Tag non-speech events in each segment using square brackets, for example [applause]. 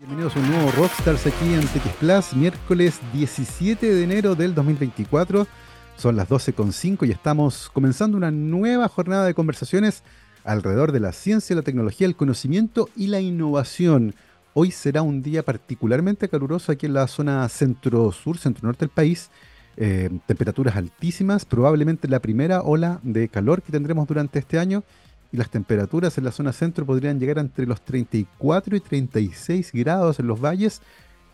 Bienvenidos a un nuevo Rockstars aquí en TX Plus, miércoles 17 de enero del 2024. Son las 12.05 y estamos comenzando una nueva jornada de conversaciones alrededor de la ciencia, la tecnología, el conocimiento y la innovación. Hoy será un día particularmente caluroso aquí en la zona centro-sur, centro-norte del país. Eh, temperaturas altísimas, probablemente la primera ola de calor que tendremos durante este año y las temperaturas en la zona centro podrían llegar entre los 34 y 36 grados en los valles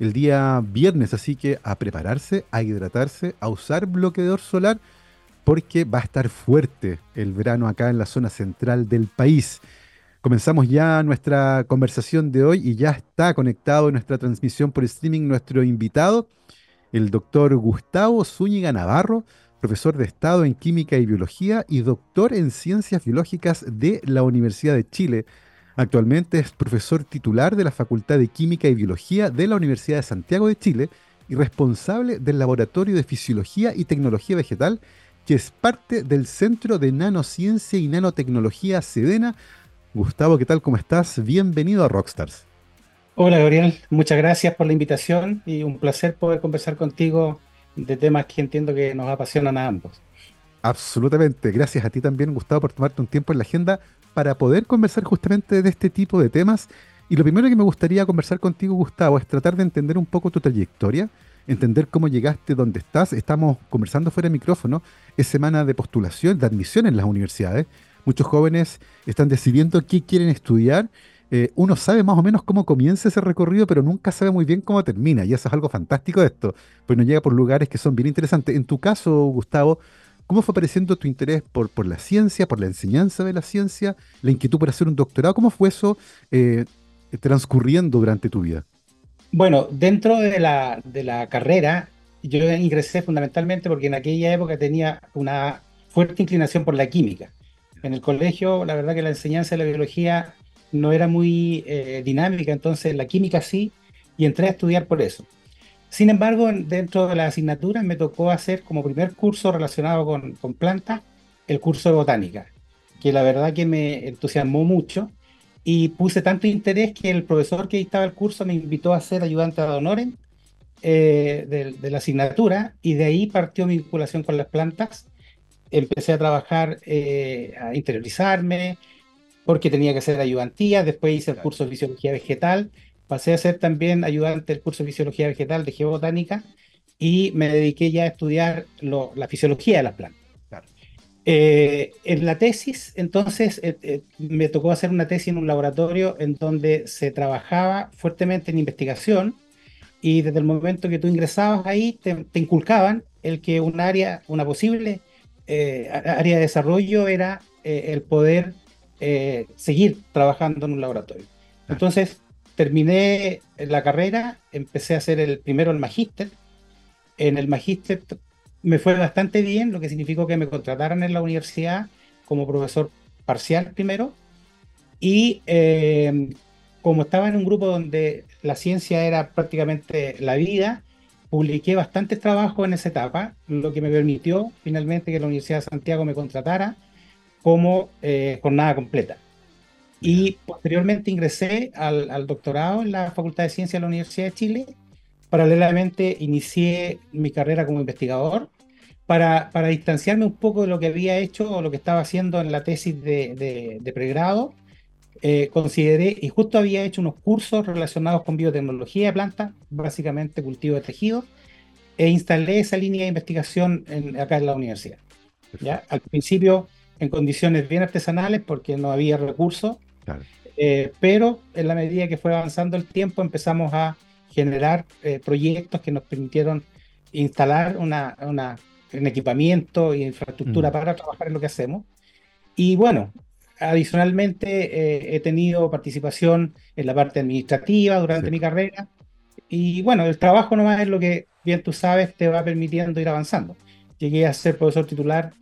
el día viernes, así que a prepararse, a hidratarse, a usar bloqueador solar porque va a estar fuerte el verano acá en la zona central del país. Comenzamos ya nuestra conversación de hoy y ya está conectado en nuestra transmisión por streaming nuestro invitado, el doctor Gustavo Zúñiga Navarro, profesor de Estado en Química y Biología y doctor en Ciencias Biológicas de la Universidad de Chile. Actualmente es profesor titular de la Facultad de Química y Biología de la Universidad de Santiago de Chile y responsable del Laboratorio de Fisiología y Tecnología Vegetal, que es parte del Centro de Nanociencia y Nanotecnología Sedena. Gustavo, ¿qué tal? ¿Cómo estás? Bienvenido a Rockstars. Hola Gabriel, muchas gracias por la invitación y un placer poder conversar contigo de temas que entiendo que nos apasionan a ambos. Absolutamente, gracias a ti también Gustavo por tomarte un tiempo en la agenda para poder conversar justamente de este tipo de temas. Y lo primero que me gustaría conversar contigo Gustavo es tratar de entender un poco tu trayectoria, entender cómo llegaste donde estás. Estamos conversando fuera de micrófono, es semana de postulación, de admisión en las universidades. Muchos jóvenes están decidiendo qué quieren estudiar eh, uno sabe más o menos cómo comienza ese recorrido, pero nunca sabe muy bien cómo termina. Y eso es algo fantástico de esto, pues nos llega por lugares que son bien interesantes. En tu caso, Gustavo, ¿cómo fue apareciendo tu interés por, la ciencia, por la enseñanza de la ciencia, la inquietud por hacer un doctorado? ¿Cómo fue eso eh, transcurriendo durante tu vida? Bueno, dentro de la carrera, yo ingresé fundamentalmente porque en aquella época tenía una fuerte inclinación por la química. En el colegio, la verdad que la enseñanza de la biología no era muy eh, dinámica, entonces la química sí, y entré a estudiar por eso. Sin embargo, dentro de las asignaturas me tocó hacer como primer curso relacionado con, con plantas, el curso de botánica, que la verdad que me entusiasmó mucho y puse tanto interés que el profesor que dictaba el curso me invitó a ser ayudante de honores eh, de, la asignatura y de ahí partió mi vinculación con las plantas. Empecé a trabajar, eh, a interiorizarme, porque tenía que hacer ayudantía, después hice el curso de fisiología vegetal, pasé a ser también ayudante del curso de fisiología vegetal de geobotánica y me dediqué ya a estudiar la fisiología de las plantas. Eh, en la tesis, entonces, eh, eh, me tocó hacer una tesis en un laboratorio en donde se trabajaba fuertemente en investigación y desde el momento que tú ingresabas ahí te, te inculcaban el que un área, una posible área de desarrollo era el poder eh, seguir trabajando en un laboratorio. Entonces, terminé la carrera, empecé a hacer el primero el magíster. En el magíster me fue bastante bien, lo que significó que me contrataran en la universidad como profesor parcial primero. Y eh, como estaba en un grupo donde la ciencia era prácticamente la vida, publiqué bastantes trabajos en esa etapa, lo que me permitió finalmente que la Universidad de Santiago me contratara como eh, jornada completa. Y posteriormente ingresé al, doctorado en la Facultad de Ciencias de la Universidad de Chile. Paralelamente inicié mi carrera como investigador para, para, distanciarme un poco de lo que había hecho o lo que estaba haciendo en la tesis de, de, pregrado. Eh, consideré, y justo había hecho unos cursos relacionados con biotecnología de plantas, básicamente cultivo de tejidos, e instalé esa línea de investigación en, acá en la universidad. ¿ya? Al principio en condiciones bien artesanales porque no había recursos, eh, pero en la medida que fue avanzando el tiempo empezamos a generar eh, proyectos que nos permitieron instalar una, una un equipamiento e infraestructura mm. para trabajar en lo que hacemos. Y bueno, adicionalmente eh, he tenido participación en la parte administrativa durante mi carrera. Y bueno, el trabajo nomás es lo que bien tú sabes te va permitiendo ir avanzando. Llegué a ser profesor titular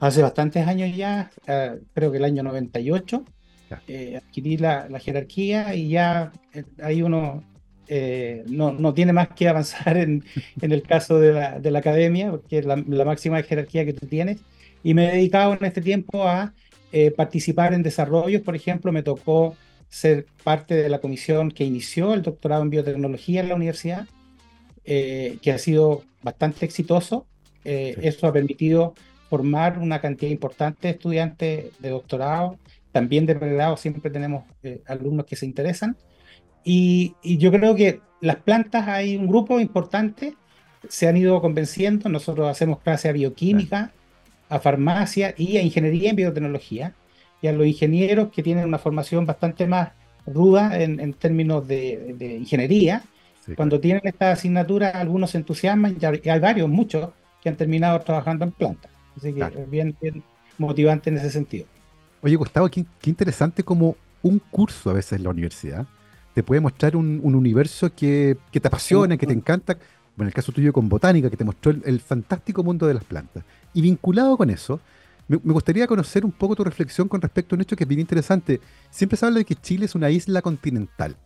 Hace bastantes años ya, eh, creo que el año 98, eh, adquirí la, jerarquía y ya eh, ahí uno no, no, tiene más que [laughs] avanzar en, en el caso de la, de la, academia, porque es la, máxima jerarquía que tú tienes. Y me he dedicado en este tiempo a participar en desarrollos, por ejemplo, me tocó ser parte de la comisión que inició el doctorado en biotecnología en la universidad, eh, que ha sido bastante exitoso. Eh, eso ha permitido formar una cantidad importante de estudiantes de doctorado, también de pregrado, siempre tenemos eh, alumnos que se interesan. Y, yo creo que las plantas hay un grupo importante, se han ido convenciendo, nosotros hacemos clase a bioquímica, a farmacia y a ingeniería en biotecnología, y a los ingenieros que tienen una formación bastante más ruda en, términos de, ingeniería. Cuando tienen esta asignatura, algunos se entusiasman y hay varios, muchos, que han terminado trabajando en plantas. Así que es bien, bien motivante en ese sentido. Oye, Gustavo, qué, interesante como un curso a veces en la universidad te puede mostrar un, universo que, te apasiona, que te encanta. Bueno, en el caso tuyo con botánica, que te mostró el, fantástico mundo de las plantas. Y vinculado con eso, me, gustaría conocer un poco tu reflexión con respecto a un hecho que es bien interesante. Siempre se habla de que Chile es una isla continental.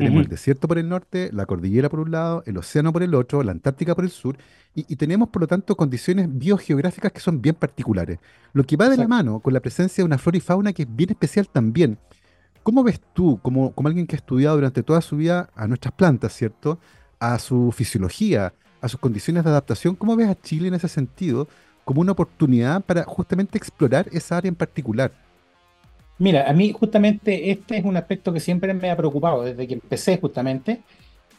Tenemos el desierto por el norte, la cordillera por un lado, el océano por el otro, la Antártica por el sur, y, tenemos por lo tanto condiciones biogeográficas que son bien particulares. Lo que va de la mano con la presencia de una flora y fauna que es bien especial también. ¿Cómo ves tú, como, como alguien que ha estudiado durante toda su vida a nuestras plantas, ¿cierto? A su fisiología, a sus condiciones de adaptación, ¿cómo ves a Chile en ese sentido como una oportunidad para justamente explorar esa área en particular? Mira, a mí justamente este es un aspecto que siempre me ha preocupado desde que empecé justamente,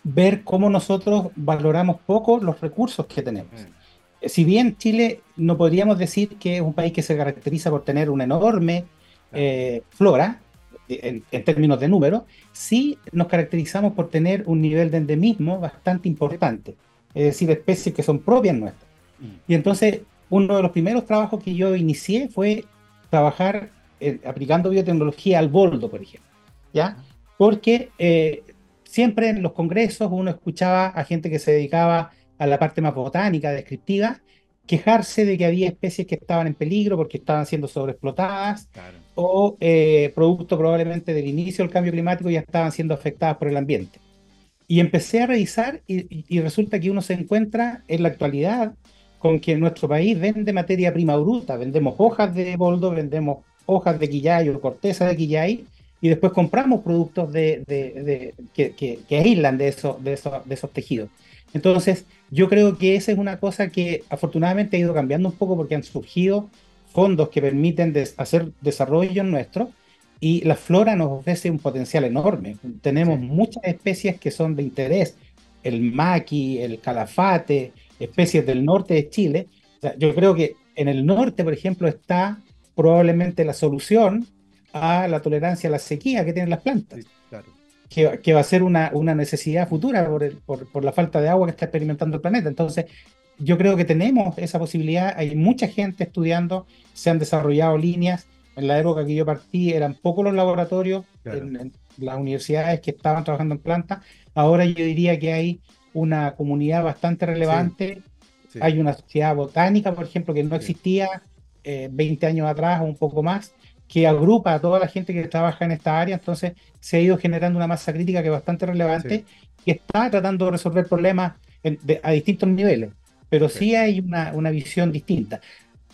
ver cómo nosotros valoramos poco los recursos que tenemos. Mm. Si bien Chile no podríamos decir que es un país que se caracteriza por tener una enorme eh, flora, en, términos de número, sí nos caracterizamos por tener un nivel de endemismo bastante importante, es decir, especies que son propias nuestras. Mm. Y entonces, uno de los primeros trabajos que yo inicié fue trabajar eh, aplicando biotecnología al boldo, por ejemplo, ¿ya? Porque eh, siempre en los congresos uno escuchaba a gente que se dedicaba a la parte más botánica, descriptiva, quejarse de que había especies que estaban en peligro porque estaban siendo sobreexplotadas o eh, producto probablemente del inicio del cambio climático ya estaban siendo afectadas por el ambiente. Y empecé a revisar y, y, resulta que uno se encuentra en la actualidad con que nuestro país vende materia prima bruta, vendemos hojas de boldo, vendemos hojas de quillay o corteza de quillay y después compramos productos de, que, aíslan de, eso, de, de esos tejidos. Entonces, yo creo que esa es una cosa que afortunadamente ha ido cambiando un poco porque han surgido fondos que permiten hacer desarrollo nuestro y la flora nos ofrece un potencial enorme. Tenemos muchas especies que son de interés, el maqui, el calafate, especies del norte de Chile. yo creo que en el norte, por ejemplo, está probablemente la solución a la tolerancia a la sequía que tienen las plantas. que, va a ser una, una necesidad futura por, por, la falta de agua que está experimentando el planeta. Entonces, yo creo que tenemos esa posibilidad. Hay mucha gente estudiando, se han desarrollado líneas. En la época que yo partí eran pocos los laboratorios en, las universidades que estaban trabajando en plantas. Ahora yo diría que hay una comunidad bastante relevante. Hay una sociedad botánica, por ejemplo, que no existía 20 eh, años atrás o un poco más, que agrupa a toda la gente que trabaja en esta área, entonces se ha ido generando una masa crítica que es bastante relevante y está tratando de resolver problemas a distintos niveles, pero sí, hay una, una, visión distinta.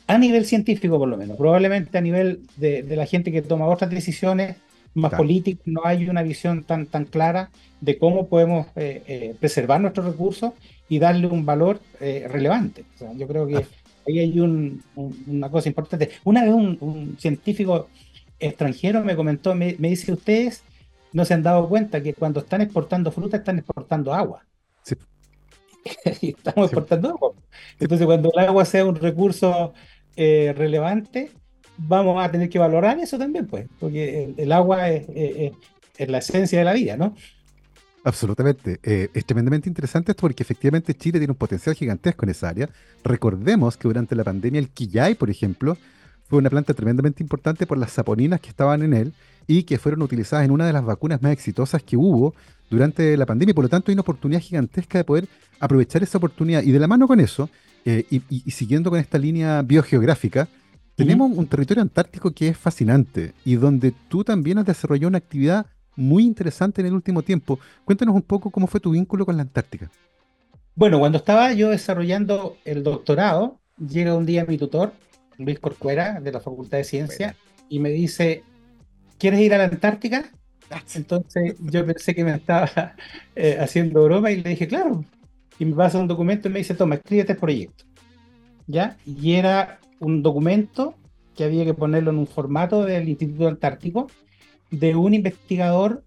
A nivel científico, por lo menos, probablemente a nivel de, la gente que toma otras decisiones más políticas, no hay una visión tan, tan clara de cómo podemos eh, eh, preservar nuestros recursos y darle un valor relevante. yo creo que ahí hay una cosa importante. Una vez un, científico extranjero me comentó, me, dice, ustedes no se han dado cuenta que cuando están exportando fruta están exportando agua. Sí. [laughs] y estamos exportando agua. Entonces, cuando el agua sea un recurso eh, relevante, vamos a tener que valorar eso también, pues, porque el, agua es, es, la esencia de la vida, ¿no? Absolutamente. Eh, es tremendamente interesante esto porque efectivamente Chile tiene un potencial gigantesco en esa área. Recordemos que durante la pandemia el quillay, por ejemplo, fue una planta tremendamente importante por las saponinas que estaban en él y que fueron utilizadas en una de las vacunas más exitosas que hubo durante la pandemia. Por lo tanto, hay una oportunidad gigantesca de poder aprovechar esa oportunidad. Y de la mano con eso, eh, y, siguiendo con esta línea biogeográfica, tenemos un territorio antártico que es fascinante y donde tú también has desarrollado una actividad muy interesante en el último tiempo. Cuéntanos un poco cómo fue tu vínculo con la Antártica. Bueno, cuando estaba yo desarrollando el doctorado, llega un día mi tutor, Luis Corcuera, de la Facultad de Ciencia, y me dice, ¿quieres ir a la Antártica? Entonces yo pensé que me estaba [laughs] eh, haciendo broma y le dije, claro. Y me pasa un documento y me dice, toma, escribe este proyecto. ¿Ya? Y era un documento que había que ponerlo en un formato del Instituto Antártico de un investigador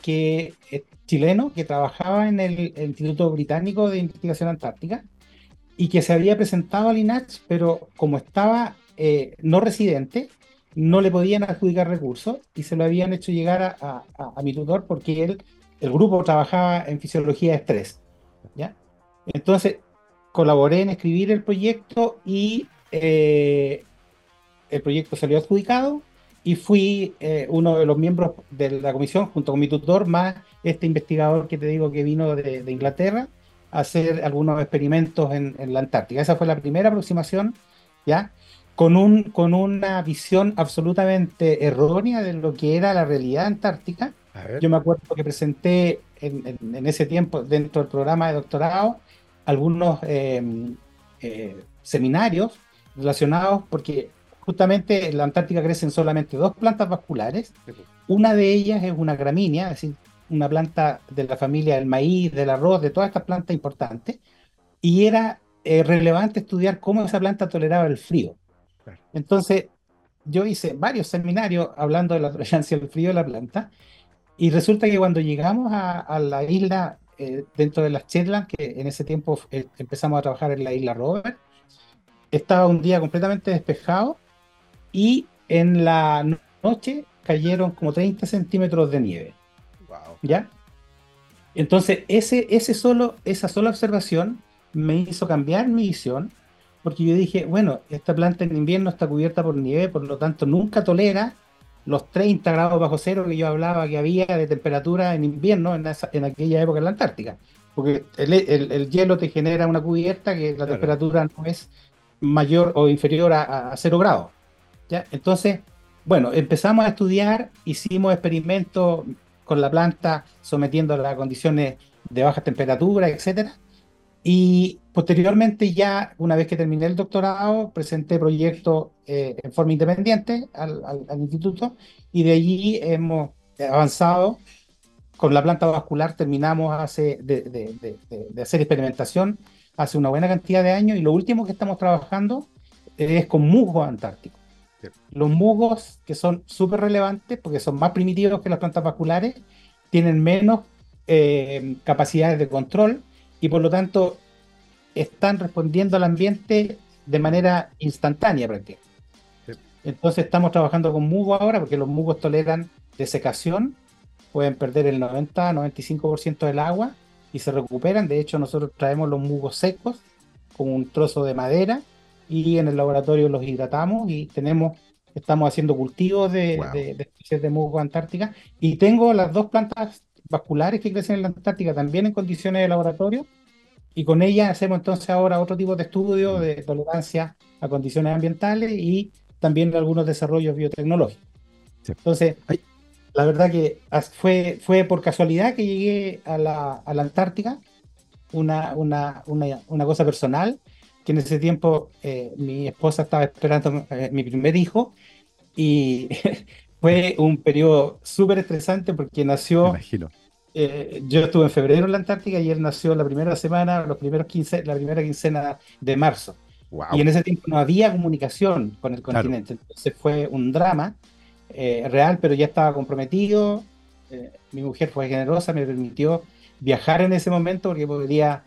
que es chileno que trabajaba en el, Instituto Británico de Investigación Antártica y que se había presentado al INACH, pero como estaba eh, no residente, no le podían adjudicar recursos y se lo habían hecho llegar a, mi tutor porque él, el grupo trabajaba en fisiología de estrés. ¿ya? Entonces, colaboré en escribir el proyecto y eh, el proyecto salió adjudicado y fui eh, uno de los miembros de la comisión junto con mi tutor, más este investigador que te digo que vino de, Inglaterra a hacer algunos experimentos en, en, la Antártica. Esa fue la primera aproximación, ¿ya? Con, un, con una visión absolutamente errónea de lo que era la realidad antártica. Yo me acuerdo que presenté en, en, ese tiempo, dentro del programa de doctorado, algunos eh, eh, seminarios relacionados, porque justamente en la Antártica crecen solamente dos plantas vasculares. Una de ellas es una gramínea, es decir, una planta de la familia del maíz, del arroz, de todas estas plantas importantes. Y era eh, relevante estudiar cómo esa planta toleraba el frío. Entonces, yo hice varios seminarios hablando de la tolerancia al frío de la planta. Y resulta que cuando llegamos a, la isla eh, dentro de las Shetland, que en ese tiempo eh, empezamos a trabajar en la isla Robert, estaba un día completamente despejado y en la noche cayeron como 30 centímetros de nieve. ¿Ya? Entonces, ese, ese solo, esa sola observación me hizo cambiar mi visión, porque yo dije, bueno, esta planta en invierno está cubierta por nieve, por lo tanto nunca tolera los 30 grados bajo cero que yo hablaba que había de temperatura en invierno en, en aquella época en la Antártica. Porque el, hielo te genera una cubierta que la temperatura no es mayor o inferior a, a cero grados. Entonces, bueno, empezamos a estudiar, hicimos experimentos con la planta sometiéndola a condiciones de baja temperatura, etcétera. Y posteriormente ya, una vez que terminé el doctorado, presenté proyectos eh, en forma independiente al, instituto y de allí hemos avanzado. Con la planta vascular terminamos hace de, de, hacer experimentación hace una buena cantidad de años y lo último que estamos trabajando es con musgo antártico. Los musgos, que son súper relevantes porque son más primitivos que las plantas vasculares, tienen menos eh, capacidades de control y por lo tanto están respondiendo al ambiente de manera instantánea prácticamente. Entonces estamos trabajando con musgos ahora porque los musgos toleran desecación, pueden perder el 90-95% del agua y se recuperan. De hecho, nosotros traemos los musgos secos con un trozo de madera y en el laboratorio los hidratamos y tenemos, estamos haciendo cultivos de, especies de musgo antártica. Y tengo las dos plantas vasculares que crecen en la Antártica también en condiciones de laboratorio. Y con ellas hacemos entonces ahora otro tipo de estudio de tolerancia a condiciones ambientales y también algunos desarrollos biotecnológicos. Entonces, la verdad que fue, fue por casualidad que llegué a la, a la Antártica, una, una, una, una cosa personal, que en ese tiempo eh, mi esposa estaba esperando eh, mi primer hijo y [laughs] fue un periodo súper estresante porque nació... imagino. Eh, yo estuve en febrero en la Antártica y él nació la primera semana, los primeros 15, la primera quincena de marzo. Y en ese tiempo no había comunicación con el continente, entonces fue un drama real, pero ya estaba comprometido. mi mujer fue generosa, me permitió viajar en ese momento porque podría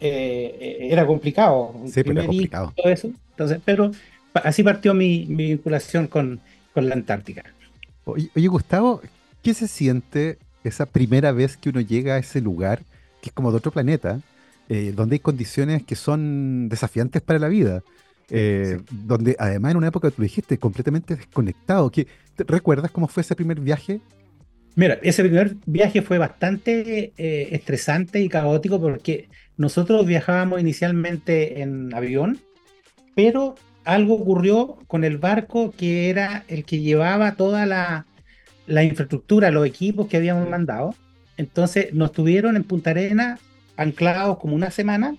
eh, era complicado. Sí, pero complicado. Todo eso. Entonces, pero así partió mi, vinculación con, con, la Antártica. Oye, Gustavo, ¿qué se siente esa primera vez que uno llega a ese lugar, que es como de otro planeta, eh, donde hay condiciones que son desafiantes para la vida? Eh, donde además en una época, tú dijiste, completamente desconectado. ¿Qué, ¿Recuerdas cómo fue ese primer viaje? Mira, ese primer viaje fue bastante estresante y caótico porque nosotros viajábamos inicialmente en avión, pero algo ocurrió con el barco que era el que llevaba toda la, infraestructura, los equipos que habíamos mandado. Entonces nos tuvieron en Punta Arena anclados como una semana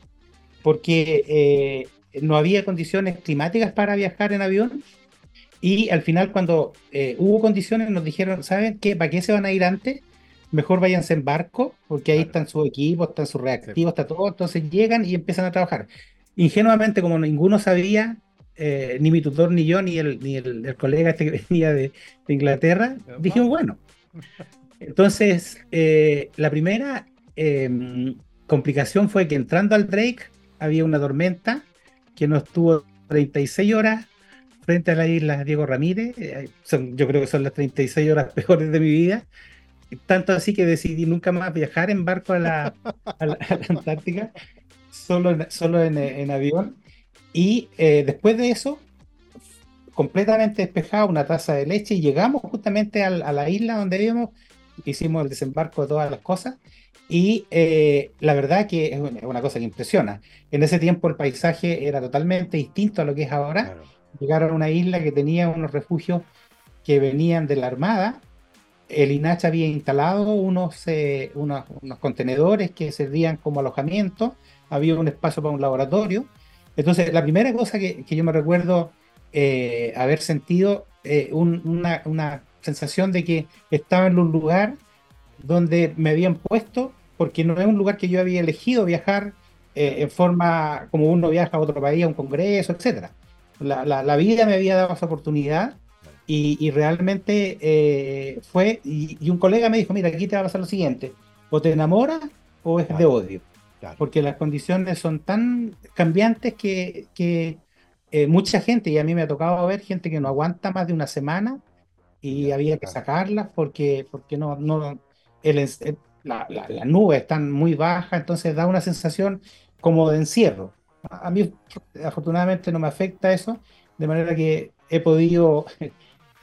porque eh, no había condiciones climáticas para viajar en avión Y al final, cuando eh, hubo condiciones, nos dijeron, ¿saben qué? ¿Para qué se van a ir antes? Mejor váyanse en barco, porque ahí están sus equipos, están sus reactivos, está todo. Entonces llegan y empiezan a trabajar. Ingenuamente, como ninguno sabía, eh, ni mi tutor, ni yo, ni el, ni el, colega este que [laughs] venía de, Inglaterra, dijimos, bueno. Entonces, eh, la primera em, complicación fue que entrando al Drake había una tormenta que nos tuvo 36 horas frente a la isla Diego Ramírez. Eh, yo creo que son las 36 horas [laughs] peores de mi vida. Tanto así que decidí nunca más viajar en barco a la, Antártica, solo en, solo en, avión. Y eh, después de eso, completamente despejado, una taza de leche, y llegamos justamente a, la isla donde vivimos, hicimos el desembarco de todas las cosas. Y eh, la verdad que es una cosa que impresiona. En ese tiempo el paisaje era totalmente distinto a lo que es ahora. Llegaron a una isla que tenía unos refugios que venían de la Armada. El INACH había instalado unos, eh, unos, contenedores que servían como alojamiento. Había un espacio para un laboratorio. Entonces, la primera cosa que, yo me recuerdo eh, haber sentido, una, una sensación de que estaba en un lugar donde me habían puesto porque no es un lugar que yo había elegido viajar eh, en forma como uno viaja a otro país, a un congreso, etc. La, vida me había dado esa oportunidad y, realmente eh, fue, y, un colega me dijo, mira, aquí te va a pasar lo siguiente, o te enamoras o es de odio, porque las condiciones son tan cambiantes que, eh, mucha gente, y a mí me ha tocado ver gente que no aguanta más de una semana y había que sacarlas porque, porque no, no el, las la, nubes están muy bajas, entonces da una sensación como de encierro. A mí afortunadamente no me afecta eso, de manera que he podido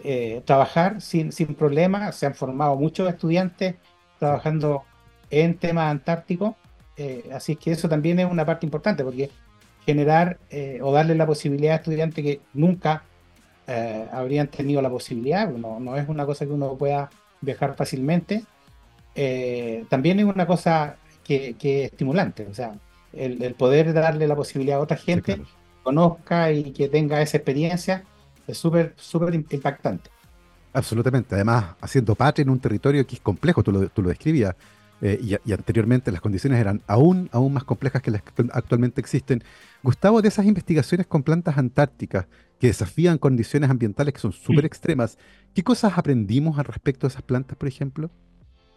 eh, trabajar sin, sin problemas. Se han formado muchos estudiantes trabajando en temas antárticos, eh, así que eso también es una parte importante, porque generar eh, o darle la posibilidad a estudiantes que nunca habrían tenido la posibilidad, no, no es una cosa que uno pueda viajar fácilmente, eh, también es una cosa que, es estimulante, o sea, el, poder darle la posibilidad a otra gente que conozca y que tenga esa experiencia es súper, súper impactante. Absolutamente, además haciendo patria en un territorio que es complejo, tú lo, tú lo describías, eh, y, anteriormente las condiciones eran aún, aún más complejas que las que actualmente existen. Gustavo, de esas investigaciones con plantas antárticas que desafían condiciones ambientales que son súper extremas, ¿qué cosas aprendimos al respecto de esas plantas, por ejemplo?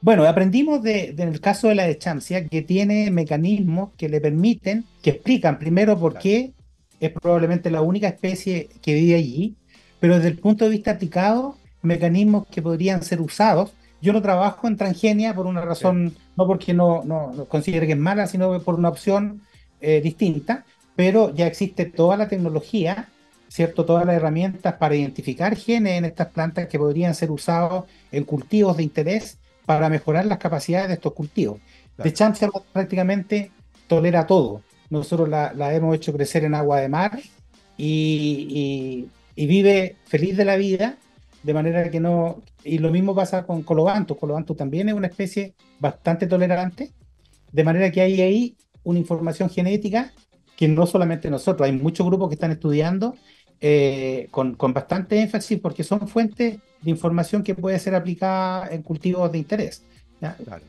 Bueno, aprendimos de, el caso de la dechancia que tiene mecanismos que le permiten, que explican primero por qué es probablemente la única especie que vive allí, pero desde el punto de vista aplicado, mecanismos que podrían ser usados. Yo no trabajo en transgenia por una razón, no porque no, no, considere que es mala, sino por una opción eh, distinta, pero ya existe toda la tecnología, ¿cierto? Todas las herramientas para identificar genes en estas plantas que podrían ser usados en cultivos de interés para mejorar las capacidades de estos cultivos. De chancia prácticamente tolera todo. Nosotros la, hemos hecho crecer en agua de mar y, vive feliz de la vida, de manera que no... Y lo mismo pasa con Colobantus. Colobantus también es una especie bastante tolerante, de manera que hay ahí una información genética que no solamente nosotros, hay muchos grupos que están estudiando eh, con, con, bastante énfasis porque son fuentes de información que puede ser aplicada en cultivos de interés.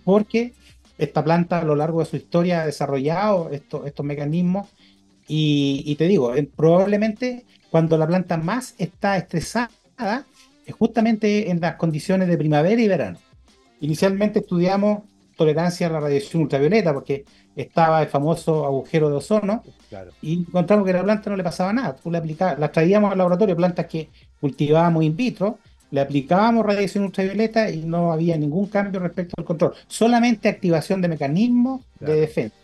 Porque esta planta a lo largo de su historia ha desarrollado estos, estos mecanismos y, te digo, probablemente cuando la planta más está estresada es justamente en las condiciones de primavera y verano. Inicialmente estudiamos tolerancia a la radiación ultravioleta porque estaba el famoso agujero de ozono y encontramos que a la planta no le pasaba nada. Tú le aplicabas, las traíamos al laboratorio, plantas que cultivábamos in vitro, le aplicábamos radiación ultravioleta y no había ningún cambio respecto al control. Solamente activación de mecanismos de defensa.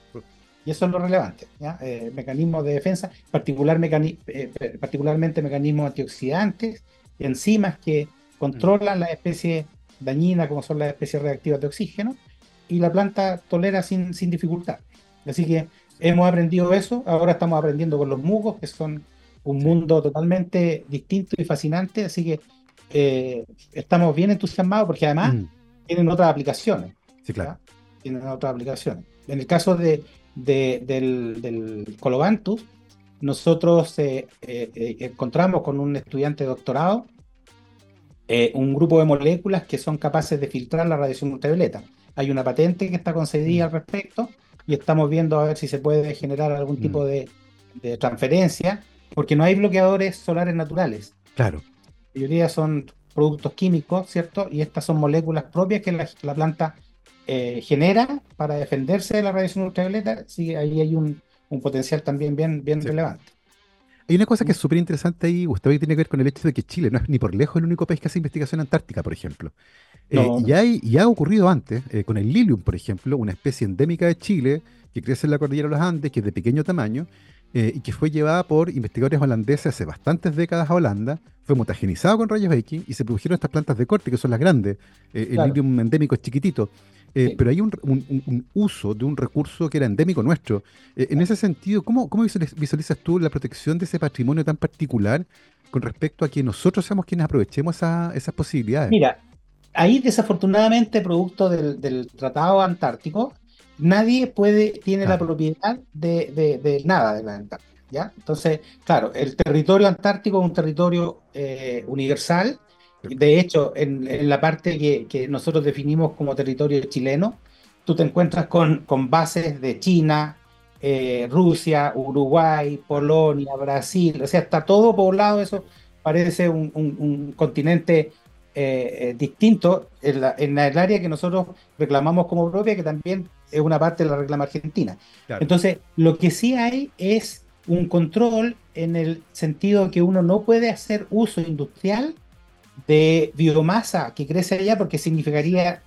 Y eso es lo relevante. Eh, mecanismos de defensa, particular eh, particularmente mecanismos antioxidantes, enzimas que controlan las especies dañinas como son las especies reactivas de oxígeno y la planta tolera sin, sin dificultad. Así que hemos aprendido eso, ahora estamos aprendiendo con los mugos, que son un mundo totalmente distinto y fascinante, así que eh, estamos bien entusiasmados porque además mm. tienen otras aplicaciones. Sí, claro. Tienen otras aplicaciones. En el caso de, del, del Colobantus, nosotros eh, eh, encontramos con un estudiante de doctorado un grupo de moléculas que son capaces de filtrar la radiación ultravioleta. Hay una patente que está concedida al respecto y estamos viendo a ver si se puede generar algún tipo mm. de, de transferencia, porque no hay bloqueadores solares naturales. Claro. La mayoría son productos químicos, ¿cierto? Y estas son moléculas propias que la, planta eh, genera para defenderse de la radiación ultravioleta. Sí, ahí hay un, potencial también bien, bien relevante. Hay una cosa que es súper interesante ahí, Gustavo, y tiene que ver con el hecho de que Chile no es ni por lejos el único país que hace investigación antártica, por ejemplo. Eh, y, hay, y, ha ocurrido antes, eh, con el lilium, por ejemplo, una especie endémica de Chile que crece en la cordillera de los Andes, que es de pequeño tamaño, eh, y que fue llevada por investigadores holandeses hace bastantes décadas a Holanda, fue mutagenizado con rayos X y se produjeron estas plantas de corte, que son las grandes, el lilium endémico es chiquitito. Pero hay un, uso de un recurso que era endémico nuestro. en ese sentido, ¿cómo, ¿cómo, visualizas tú la protección de ese patrimonio tan particular con respecto a que nosotros seamos quienes aprovechemos esas posibilidades? Mira, ahí desafortunadamente, producto del, Tratado Antártico, nadie puede, tiene la propiedad de, nada de la Antártica. ¿ya? Entonces, claro, el territorio antártico es un territorio eh, universal. De hecho, en, la parte que, nosotros definimos como territorio chileno, tú te encuentras con, con bases de China, eh, Rusia, Uruguay, Polonia, Brasil, o sea, está todo poblado, eso parece un, un continente eh, eh, distinto en, la, en, el área que nosotros reclamamos como propia, que también es una parte de la reclama argentina. Entonces, lo que sí hay es un control en el sentido que uno no puede hacer uso industrial de biomasa que crece allá porque significaría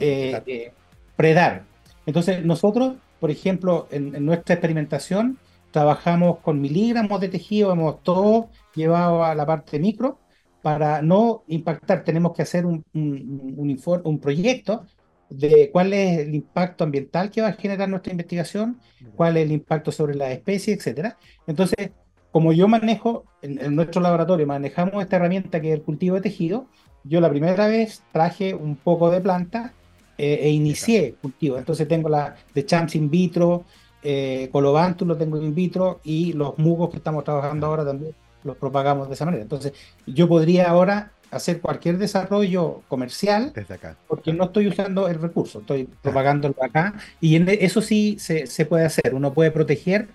eh, predar. Entonces, nosotros, por ejemplo, en, en, nuestra experimentación, trabajamos con miligramos de tejido, hemos todo llevado a la parte micro, para no impactar, tenemos que hacer un, un, un, proyecto de cuál es el impacto ambiental que va a generar nuestra investigación, cuál es el impacto sobre la especie, etcétera. Entonces, como yo manejo, en, nuestro laboratorio manejamos esta herramienta que es el cultivo de tejido, yo la primera vez traje un poco de planta eh, e inicié cultivo. Entonces tengo la de champs in vitro, eh, colobantus lo tengo in vitro y los mugos que estamos trabajando ahora también los propagamos de esa manera. Entonces, yo podría ahora hacer cualquier desarrollo comercial Desde acá. porque no estoy usando el recurso, estoy propagándolo acá y en e, eso sí se, se, puede hacer. Uno puede proteger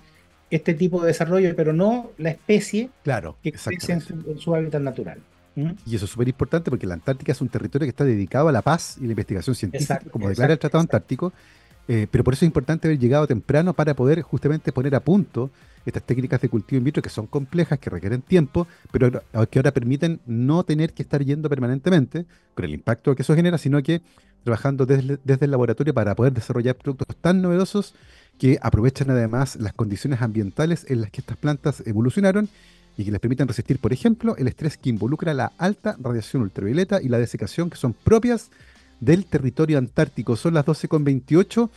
este tipo de desarrollo, pero no la especie claro, que crece en su, hábitat natural. ¿Mm? Y eso es súper importante porque la Antártica es un territorio que está dedicado a la paz y la investigación científica, como declara el Tratado Antártico, eh, pero por eso es importante haber llegado temprano para poder justamente poner a punto estas técnicas de cultivo in vitro que son complejas, que requieren tiempo, pero que ahora permiten no tener que estar yendo permanentemente con el impacto que eso genera, sino que trabajando desde, el laboratorio para poder desarrollar productos tan novedosos que aprovechan además las condiciones ambientales en las que estas plantas evolucionaron y que les permiten resistir, por ejemplo, el estrés que involucra la alta radiación ultravioleta y la desecación que son propias del territorio antártico. Son las 12.28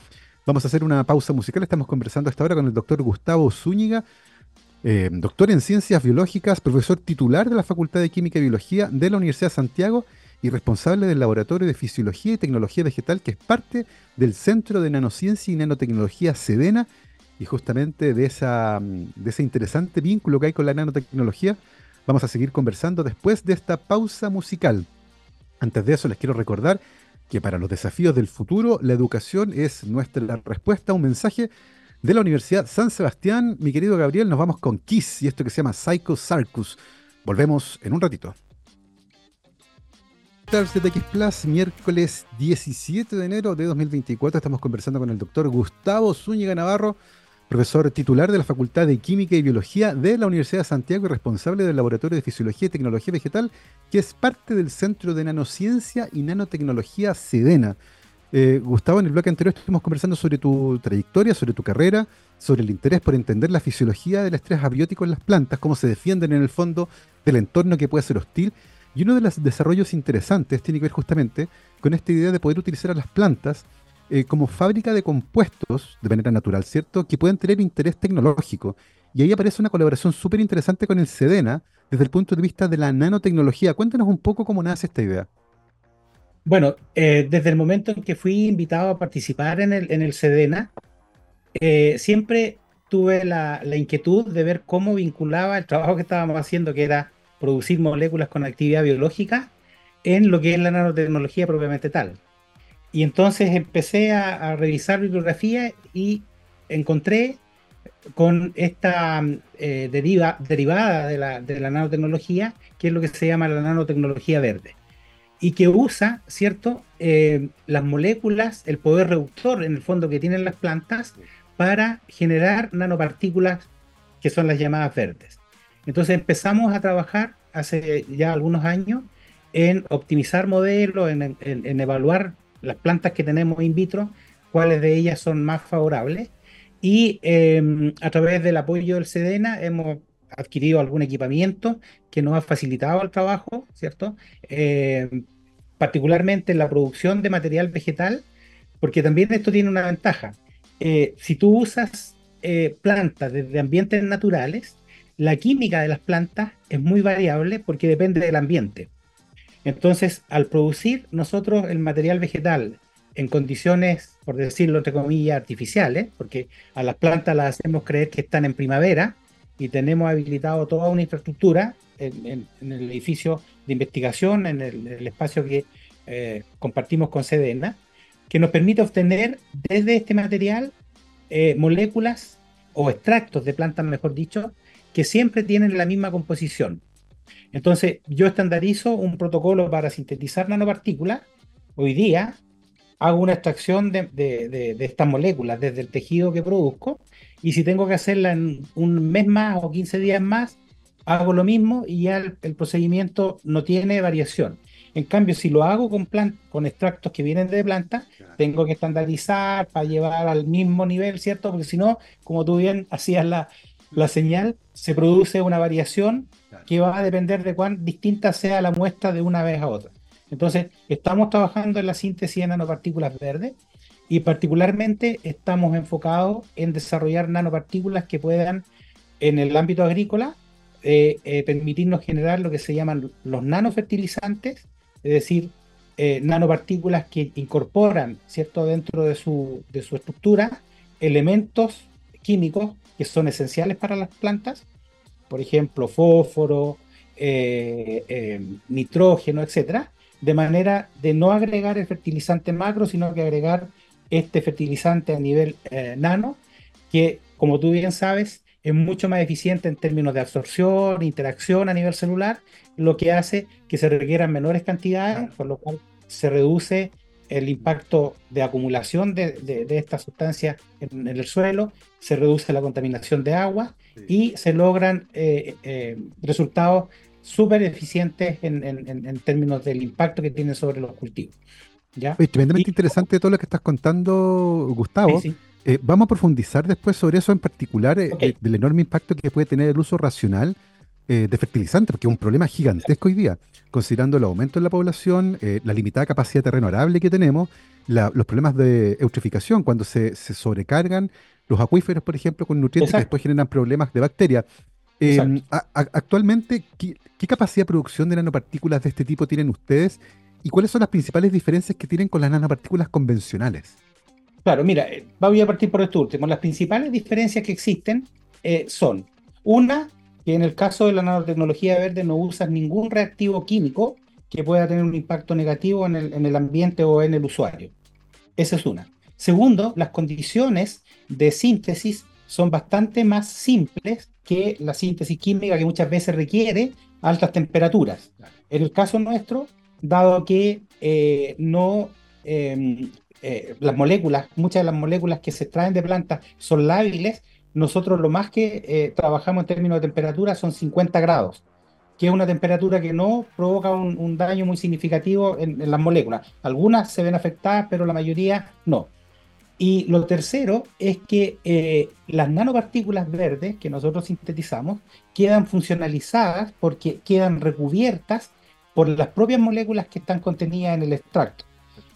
Vamos a hacer una pausa musical. Estamos conversando esta hora con el doctor Gustavo Zúñiga, eh, doctor en ciencias biológicas, profesor titular de la Facultad de Química y Biología de la Universidad de Santiago y responsable del Laboratorio de Fisiología y Tecnología Vegetal, que es parte del Centro de Nanociencia y Nanotecnología Sedena, y justamente de, esa, de ese interesante vínculo que hay con la nanotecnología. Vamos a seguir conversando después de esta pausa musical. Antes de eso, les quiero recordar que para los desafíos del futuro la educación es nuestra respuesta a un mensaje de la Universidad San Sebastián. Mi querido Gabriel, nos vamos con Kiss y esto que se llama Psycho Sarcus. Volvemos en un ratito. de X Plus, miércoles 17 de enero de 2024. Estamos conversando con el doctor Gustavo Zúñiga Navarro profesor titular de la Facultad de Química y Biología de la Universidad de Santiago y responsable del Laboratorio de Fisiología y Tecnología Vegetal, que es parte del Centro de Nanociencia y Nanotecnología Sedena. Eh, Gustavo, en el bloque anterior estuvimos conversando sobre tu trayectoria, sobre tu carrera, sobre el interés por entender la fisiología del estrés abiótico en las plantas, cómo se defienden en el fondo del entorno que puede ser hostil. Y uno de los desarrollos interesantes tiene que ver justamente con esta idea de poder utilizar a las plantas eh, como fábrica de compuestos de manera natural, ¿cierto? Que pueden tener interés tecnológico. Y ahí aparece una colaboración súper interesante con el SEDENA desde el punto de vista de la nanotecnología. Cuéntanos un poco cómo nace esta idea. Bueno, eh, desde el momento en que fui invitado a participar en el, en SEDENA, eh, siempre tuve la, inquietud de ver cómo vinculaba el trabajo que estábamos haciendo, que era producir moléculas con actividad biológica, en lo que es la nanotecnología propiamente tal. Y entonces empecé a, revisar bibliografía y encontré con esta eh, deriva, derivada de la, de la nanotecnología, que es lo que se llama la nanotecnología verde y que usa, ¿cierto?, eh, las moléculas, el poder reductor en el fondo que tienen las plantas para generar nanopartículas que son las llamadas verdes. Entonces empezamos a trabajar hace ya algunos años en optimizar modelos, en, evaluar las plantas que tenemos in vitro, cuáles de ellas son más favorables. Y em, a través del apoyo del SEDENA hemos adquirido algún equipamiento que nos ha facilitado el trabajo, ¿cierto? Em, particularmente en la producción de material vegetal, porque también esto tiene una ventaja. Eh, si tú usas eh, plantas desde ambientes naturales, la química de las plantas es muy variable porque depende del ambiente. Entonces, al producir nosotros el material vegetal en condiciones, por decirlo entre comillas, artificiales, porque a las plantas las hacemos creer que están en primavera y tenemos habilitado toda una infraestructura en, el edificio de investigación, en el, espacio que eh, compartimos con Sedena, que nos permite obtener desde este material eh, moléculas o extractos de plantas, mejor dicho, que siempre tienen la misma composición. Entonces, yo estandarizo un protocolo para sintetizar nanopartículas. Hoy día hago una extracción de, de, estas moléculas desde el tejido que produzco y si tengo que hacerla en un mes más o 15 días más, hago lo mismo y ya el, procedimiento no tiene variación. En cambio, si lo hago con, con extractos que vienen de planta, tengo que estandarizar para llevar al mismo nivel, ¿cierto? Porque si no, como tú bien hacías la, la señal, se produce una variación que va a depender de cuán distinta sea la muestra de una vez a otra. Entonces, estamos trabajando en la síntesis de nanopartículas verdes y particularmente estamos enfocados en desarrollar nanopartículas que puedan, en el ámbito agrícola, eh, eh, permitirnos generar lo que se llaman los nanofertilizantes, es decir, eh, nanopartículas que incorporan, ¿cierto?, dentro de su, de su estructura, elementos químicos que son esenciales para las plantas, por ejemplo, fósforo, nitrógeno, etcétera, de manera de no agregar el fertilizante macro, sino que agregar este fertilizante a nivel nano, que, como tú bien sabes, es mucho más eficiente en términos de absorción, interacción a nivel celular, lo que hace que se requieran menores cantidades, por lo cual se reduce el impacto de acumulación de, de, esta sustancia en, el suelo, se reduce la contaminación de agua y se logran eh, eh, resultados súper eficientes en, en, términos del impacto que tiene sobre los cultivos. ¿ya? tremendamente interesante todo lo que estás contando, Gustavo. Sí, eh, vamos a profundizar después sobre eso en particular, del enorme impacto que puede tener el uso racional de fertilizantes, porque es un problema gigantesco hoy día, considerando el aumento en la población, la limitada capacidad de terreno arable que tenemos, los problemas de eutrificación, cuando se, sobrecargan los acuíferos, por ejemplo, con nutrientes que después generan problemas de bacterias. actualmente, ¿qué, ¿qué capacidad de producción de nanopartículas de este tipo tienen ustedes y cuáles son las principales diferencias que tienen con las nanopartículas convencionales? Claro, mira, eh, voy a partir por esto último. Las principales diferencias que existen eh, son, una, que en el caso de la nanotecnología verde no usas ningún reactivo químico que pueda tener un impacto negativo en el, ambiente o en el usuario. Esa es una. Segundo, las condiciones de síntesis son bastante más simples que la síntesis química que muchas veces requiere altas temperaturas. En el caso nuestro, dado que eh, no em, eh, las moléculas, muchas de las moléculas que se extraen de plantas son lábiles, nosotros lo más que eh, trabajamos en términos de temperatura son 50 grados, que es una temperatura que no provoca un, daño muy significativo en, las moléculas. Algunas se ven afectadas, pero la mayoría no. Y lo tercero es que eh, las nanopartículas verdes que nosotros sintetizamos quedan funcionalizadas porque quedan recubiertas por las propias moléculas que están contenidas en el extracto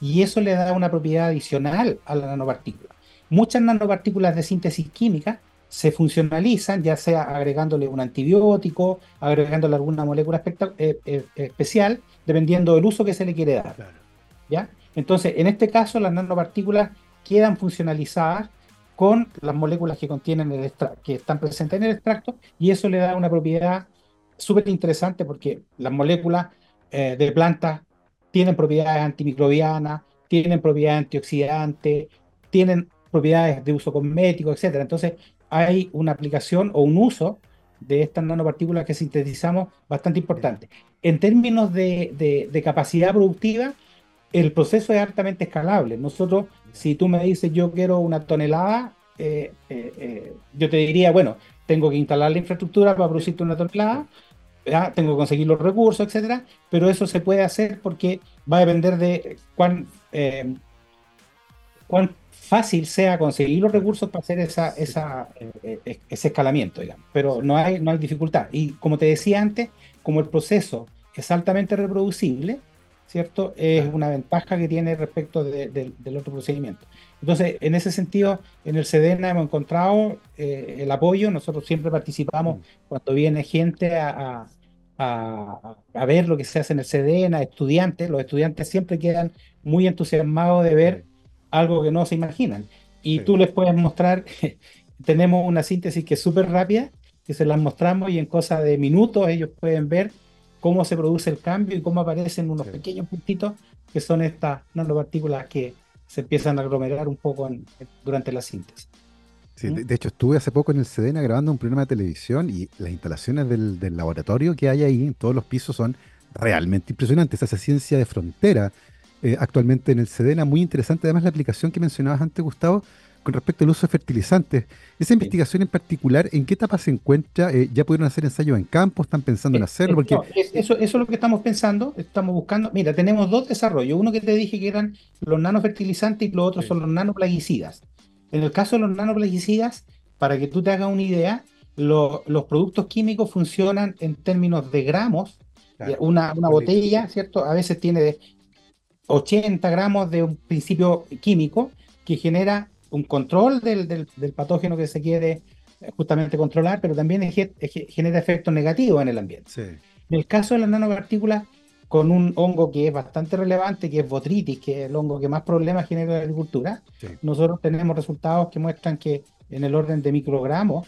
y eso le da una propiedad adicional a la nanopartícula. Muchas nanopartículas de síntesis química se funcionalizan, ya sea agregándole un antibiótico, agregándole alguna molécula eh, eh, especial, dependiendo del uso que se le quiere dar. ¿ya? Entonces, en este caso, las nanopartículas quedan funcionalizadas con las moléculas que contienen el que están presentes en el extracto y eso le da una propiedad súper interesante porque las moléculas eh, de plantas tienen propiedades antimicrobianas, tienen propiedades antioxidantes, tienen propiedades de uso cosmético, etc. Entonces hay una aplicación o un uso de estas nanopartículas que sintetizamos bastante importante. En términos de, capacidad productiva, el proceso es altamente escalable. Nosotros, si tú me dices yo quiero una tonelada, eh, eh, eh, yo te diría, bueno, tengo que instalar la infraestructura para producirte una tonelada, tengo que conseguir los recursos, etcétera, pero eso se puede hacer porque va a depender de cuán, cuán fácil sea conseguir los recursos para hacer esa, esa, ese escalamiento, digamos. Pero no hay, no hay dificultad. Y como te decía antes, como el proceso es altamente reproducible, ¿cierto? Es una ventaja que tiene respecto del otro procedimiento. Entonces, en ese sentido, en el SEDENA hemos encontrado eh, el apoyo, nosotros siempre participamos mm. cuando viene gente a, ver lo que se hace en el SEDENA, estudiantes, los estudiantes siempre quedan muy entusiasmados de ver algo que no se imaginan. Y tú les puedes mostrar, [laughs] tenemos una síntesis que es súper rápida, que se las mostramos y en cosa de minutos ellos pueden ver cómo se produce el cambio y cómo aparecen unos pequeños puntitos que son estas nanopartículas que se empiezan a aglomerar un poco durante la síntesis. Sí, de, hecho, estuve hace poco en el SEDENA grabando un programa de televisión y las instalaciones del, laboratorio que hay ahí en todos los pisos son realmente impresionantes. Esa ciencia de frontera eh, actualmente en el SEDENA, muy interesante. Además, la aplicación que mencionabas antes, Gustavo, con respecto al uso de fertilizantes. Esa investigación en particular, ¿en qué etapa se encuentra? Eh, ¿Ya pudieron hacer ensayos en campo? ¿Están pensando en hacerlo? Porque... eso, eso es lo que estamos pensando, estamos buscando. Mira, tenemos dos desarrollos. Uno que te dije que eran los nanofertilizantes y los otros son los nanoplaguicidas. En el caso de los nanoplaguicidas, para que tú te hagas una idea, los productos químicos funcionan en términos de gramos. una, una botella, ¿cierto? A veces tiene 80 gramos de un principio químico que genera un control del, del, patógeno que se quiere justamente controlar, pero también genera efectos negativos en el ambiente. En el caso de las nanopartículas, con un hongo que es bastante relevante, que es botritis, que es el hongo que más problemas genera en la agricultura, nosotros tenemos resultados que muestran que en el orden de microgramos,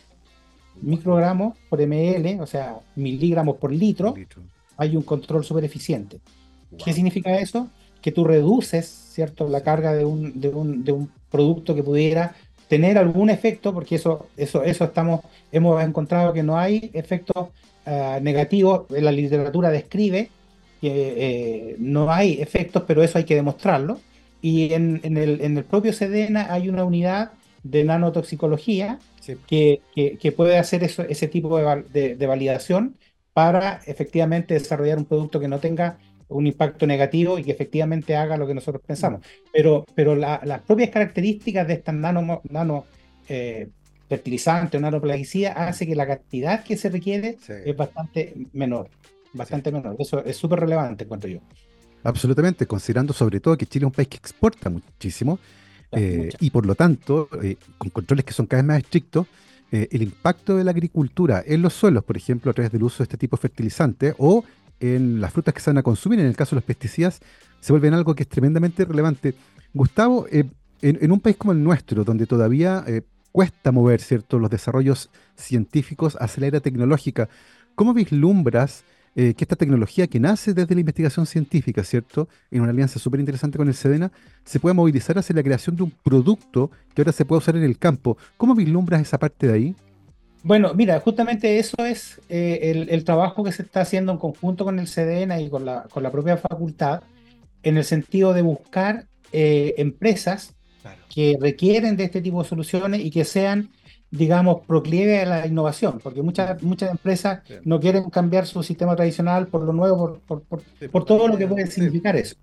microgramos por ml, o sea, miligramos por litro, hay un control súper eficiente. ¿Qué significa eso? Que tú reduces, ¿cierto?, la carga de un, de un, de un producto que pudiera tener algún efecto, porque eso, eso, eso estamos, hemos encontrado que no hay efectos uh, negativos, la literatura describe que eh, no hay efectos, pero eso hay que demostrarlo. Y en, en, el, en el, propio SEDENA hay una unidad de nanotoxicología que, que, puede hacer eso, ese tipo de, de validación para efectivamente desarrollar un producto que no tenga un impacto negativo y que efectivamente haga lo que nosotros pensamos. Pero, pero las propias características de estas nano, nano eh, fertilizantes o nanoplaguicidas hace que la cantidad que se requiere es bastante menor, bastante menor. Eso es súper relevante, cuento yo. Absolutamente, considerando sobre todo que Chile es un país que exporta muchísimo eh, y por lo tanto, eh, con controles que son cada vez más estrictos, el impacto de la agricultura en los suelos, por ejemplo, a través del uso de este tipo de fertilizantes o en las frutas que se van a consumir, en el caso de los pesticidas, se vuelven algo que es tremendamente relevante. Gustavo, eh, en, un país como el nuestro, donde todavía eh, cuesta mover ¿cierto? los desarrollos científicos hacia la era tecnológica, ¿cómo vislumbras eh, que esta tecnología que nace desde la investigación científica, ¿cierto? En una alianza súper interesante con el SEDENA, se pueda movilizar hacia la creación de un producto que ahora se puede usar en el campo. ¿Cómo vislumbras esa parte de ahí? Bueno, mira, justamente eso es eh, el, trabajo que se está haciendo en conjunto con el CDN y con la, con la propia facultad, en el sentido de buscar eh, empresas que requieren de este tipo de soluciones y que sean, digamos, proclive a la innovación, porque muchas, muchas empresas no quieren cambiar su sistema tradicional por lo nuevo, por, por, por, todo lo que puede significar eso,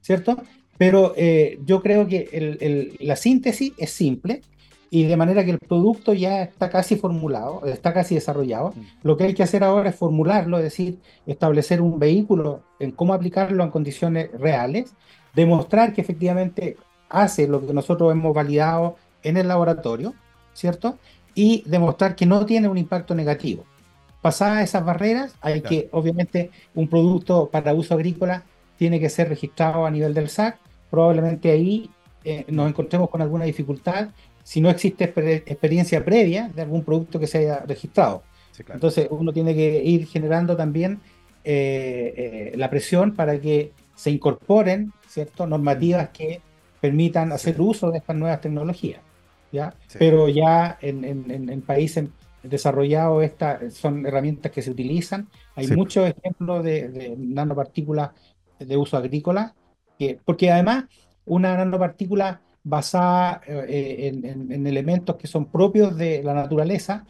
¿cierto? Pero eh, yo creo que el, la síntesis es simple, y de manera que el producto ya está casi formulado, está casi desarrollado. Mm. Lo que hay que hacer ahora es formularlo, es decir, establecer un vehículo en cómo aplicarlo en condiciones reales, demostrar que efectivamente hace lo que nosotros hemos validado en el laboratorio, ¿cierto? Y demostrar que no tiene un impacto negativo. Pasadas esas barreras, hay que, obviamente, un producto para uso agrícola tiene que ser registrado a nivel del SAC. Probablemente ahí eh, nos encontremos con alguna dificultad si no existe experiencia previa de algún producto que se haya registrado. Entonces uno tiene que ir generando también eh, la presión para que se incorporen ¿cierto? normativas que permitan hacer uso de estas nuevas tecnologías. ¿ya? Pero ya en, en, en países desarrollados estas son herramientas que se utilizan. Hay muchos ejemplos de, de, nanopartículas de uso agrícola, que, porque además una nanopartícula basada eh, en, en, elementos que son propios de la naturaleza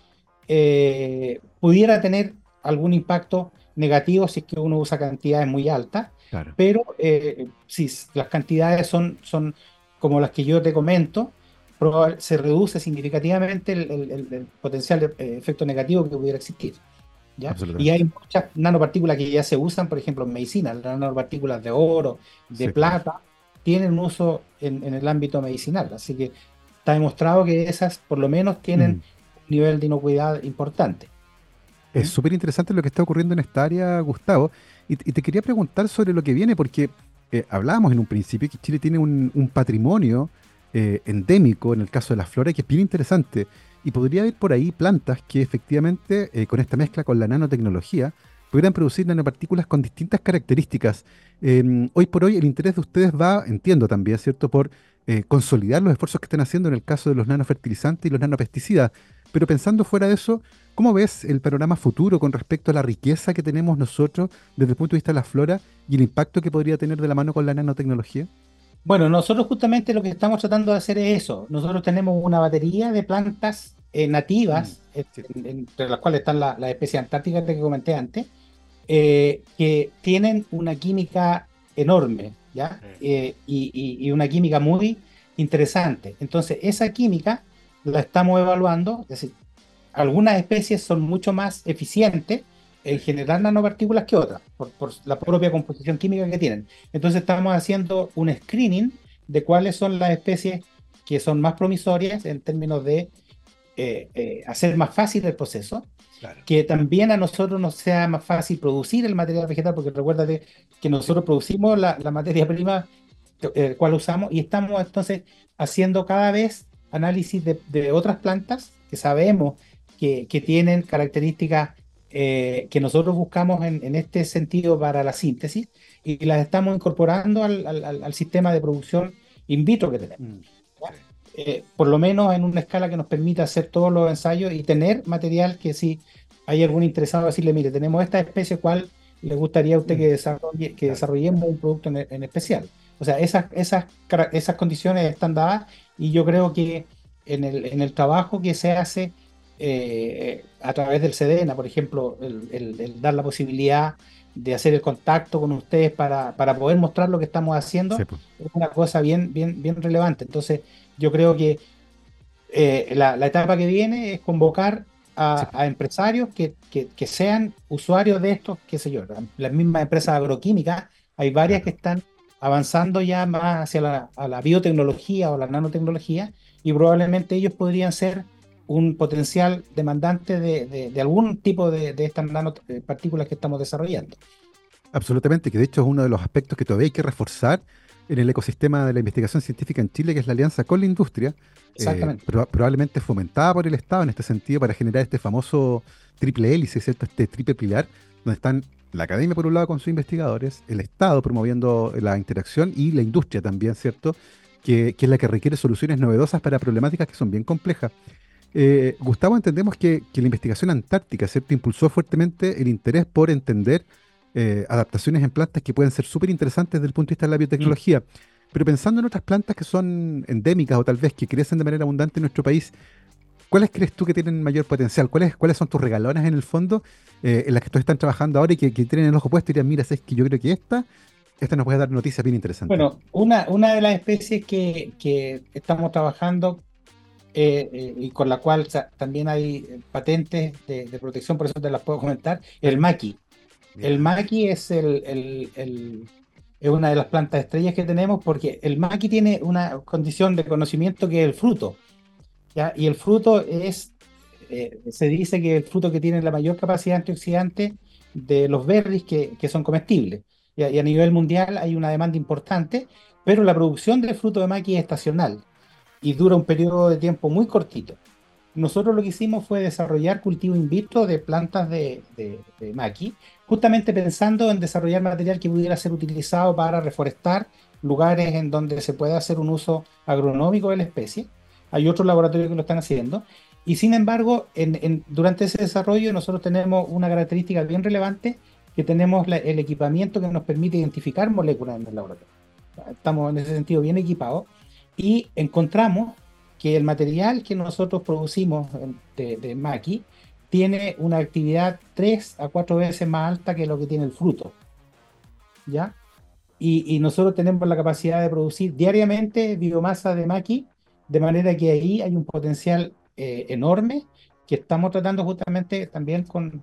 eh, pudiera tener algún impacto negativo si es que uno usa cantidades muy altas, pero eh, si las cantidades son, son como las que yo te comento, se reduce significativamente el, potencial de eh, efecto negativo que pudiera existir. ¿ya? Y hay muchas nanopartículas que ya se usan, por ejemplo, en medicina, las nanopartículas de oro, de plata, tienen uso en, el ámbito medicinal. Así que está demostrado que esas por lo menos tienen mm. un nivel de inocuidad importante. Es ¿Mm? súper interesante lo que está ocurriendo en esta área, Gustavo. Y, te quería preguntar sobre lo que viene, porque eh, hablábamos en un principio que Chile tiene un, un patrimonio eh, endémico en el caso de la flora, que es bien interesante. Y podría haber por ahí plantas que efectivamente, eh, con esta mezcla con la nanotecnología, pudieran producir nanopartículas con distintas características. Em, hoy por hoy el interés de ustedes va, entiendo también, ¿cierto?, por eh, consolidar los esfuerzos que están haciendo en el caso de los nanofertilizantes y los nanopesticidas. Pero pensando fuera de eso, ¿cómo ves el panorama futuro con respecto a la riqueza que tenemos nosotros desde el punto de vista de la flora y el impacto que podría tener de la mano con la nanotecnología? Bueno, nosotros justamente lo que estamos tratando de hacer es eso. Nosotros tenemos una batería de plantas eh, nativas, mm, entre las cuales están las la especies antárticas que comenté antes, eh, que tienen una química enorme, ¿ya? Eh, y, una química muy interesante. Entonces, esa química la estamos evaluando, es decir, algunas especies son mucho más eficientes en generar nanopartículas que otras, por, la propia composición química que tienen. Entonces estamos haciendo un screening de cuáles son las especies que son más promisorias en términos de eh, eh, hacer más fácil el proceso, que también a nosotros nos sea más fácil producir el material vegetal, porque recuérdate que nosotros producimos la, materia prima eh, cual usamos y estamos entonces haciendo cada vez análisis de, otras plantas que sabemos que, que tienen características eh, que nosotros buscamos en, este sentido para la síntesis y las estamos incorporando al, sistema de producción in vitro que tenemos. Mm, eh, por lo menos en una escala que nos permita hacer todos los ensayos y tener material que si hay algún interesado decirle, mire, tenemos esta especie, ¿cuál le gustaría a usted que, mm. desarrolle, que desarrollemos un producto en, especial? O sea, esas, esas, esas condiciones están dadas y yo creo que en el, en el trabajo que se hace eh, a través del SEDENA, por ejemplo, el, dar la posibilidad de hacer el contacto con ustedes para, para poder mostrar lo que estamos haciendo, es una cosa bien, bien, bien relevante. Entonces, yo creo que eh, la, etapa que viene es convocar a, empresarios que, que, sean usuarios de estos, qué sé yo, las mismas empresas agroquímicas, hay varias que están avanzando ya más hacia la, la biotecnología o la nanotecnología y probablemente ellos podrían ser un potencial demandante de, de, algún tipo de, de estas nanopartículas que estamos desarrollando. Absolutamente, que de hecho es uno de los aspectos que todavía hay que reforzar en el ecosistema de la investigación científica en Chile, que es la alianza con la industria, eh, probablemente fomentada por el Estado en este sentido para generar este famoso triple hélice, ¿cierto? este triple pilar, donde están la academia por un lado con sus investigadores, el Estado promoviendo la interacción y la industria también, ¿cierto? Que, que es la que requiere soluciones novedosas para problemáticas que son bien complejas. Eh, Gustavo, entendemos que, la investigación antártica ¿cierto? impulsó fuertemente el interés por entender eh, adaptaciones en plantas que pueden ser súper interesantes desde el punto de vista de la biotecnología. Pero pensando en otras plantas que son endémicas o tal vez que crecen de manera abundante en nuestro país, ¿cuáles crees tú que tienen mayor potencial? ¿Cuáles, cuáles son tus regalonas en el fondo eh, en las que tú están trabajando ahora y que, tienen el ojo puesto y dirían, mira, es que yo creo que esta, esta nos puede dar noticias bien interesantes? Bueno, una, una de las especies que, que estamos trabajando eh, eh, y con la cual también hay patentes de, protección, por eso te las puedo comentar, el maqui. El maqui es, el, es una de las plantas estrellas que tenemos porque el maqui tiene una condición de conocimiento que es el fruto. ¿ya? Y el fruto es, eh, se dice que el fruto que tiene la mayor capacidad antioxidante de los berries que, que son comestibles. Y a, nivel mundial hay una demanda importante pero la producción del fruto de maqui es estacional y dura un periodo de tiempo muy cortito. Nosotros lo que hicimos fue desarrollar cultivo in vitro de plantas de, de, de maqui, justamente pensando en desarrollar material que pudiera ser utilizado para reforestar lugares en donde se pueda hacer un uso agronómico de la especie. Hay otros laboratorios que lo están haciendo. Y sin embargo, en, durante ese desarrollo nosotros tenemos una característica bien relevante, que tenemos el equipamiento que nos permite identificar moléculas en el laboratorio. Estamos en ese sentido bien equipados y encontramos que el material que nosotros producimos de, de maqui tiene una actividad 3 a 4 veces más alta que lo que tiene el fruto. ¿Ya? Y, nosotros tenemos la capacidad de producir diariamente biomasa de maqui, de manera que ahí hay un potencial eh, enorme que estamos tratando justamente también con,